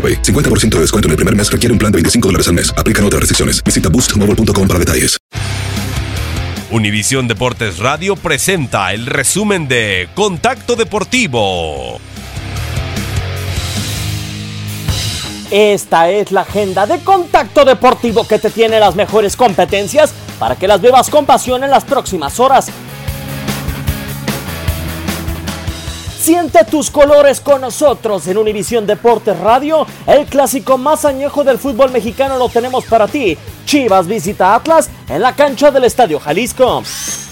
AroPay. 50% de descuento en el primer mes requiere un plan de 25 dólares al mes. Aplican otras restricciones. Visita boostmobile.com para detalles. Univisión Deportes Radio presenta el resumen de Contacto Deportivo. Esta es la agenda de Contacto Deportivo que te tiene las mejores competencias para que las bebas con pasión en las próximas horas. Siente tus colores con nosotros en Univisión Deportes Radio. El clásico más añejo del fútbol mexicano lo tenemos para ti. Chivas visita Atlas en la cancha del Estadio Jalisco.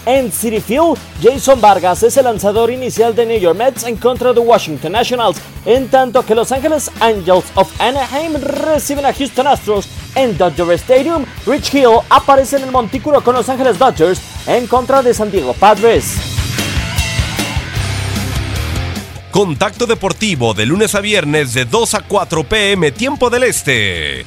En City Field, Jason Vargas es el lanzador inicial de New York Mets en contra de Washington Nationals, en tanto que Los Angeles Angels of Anaheim reciben a Houston Astros en Dodger Stadium. Rich Hill aparece en el montículo con Los Angeles Dodgers en contra de San Diego Padres. Contacto Deportivo de lunes a viernes de 2 a 4 pm tiempo del este.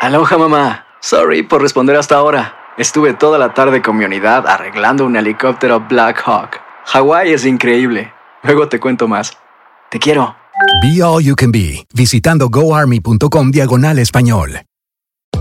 Aloha mamá. Sorry por responder hasta ahora. Estuve toda la tarde con mi unidad arreglando un helicóptero Black Hawk. Hawái es increíble. Luego te cuento más. Te quiero. Be All You Can Be, visitando goarmy.com diagonal español.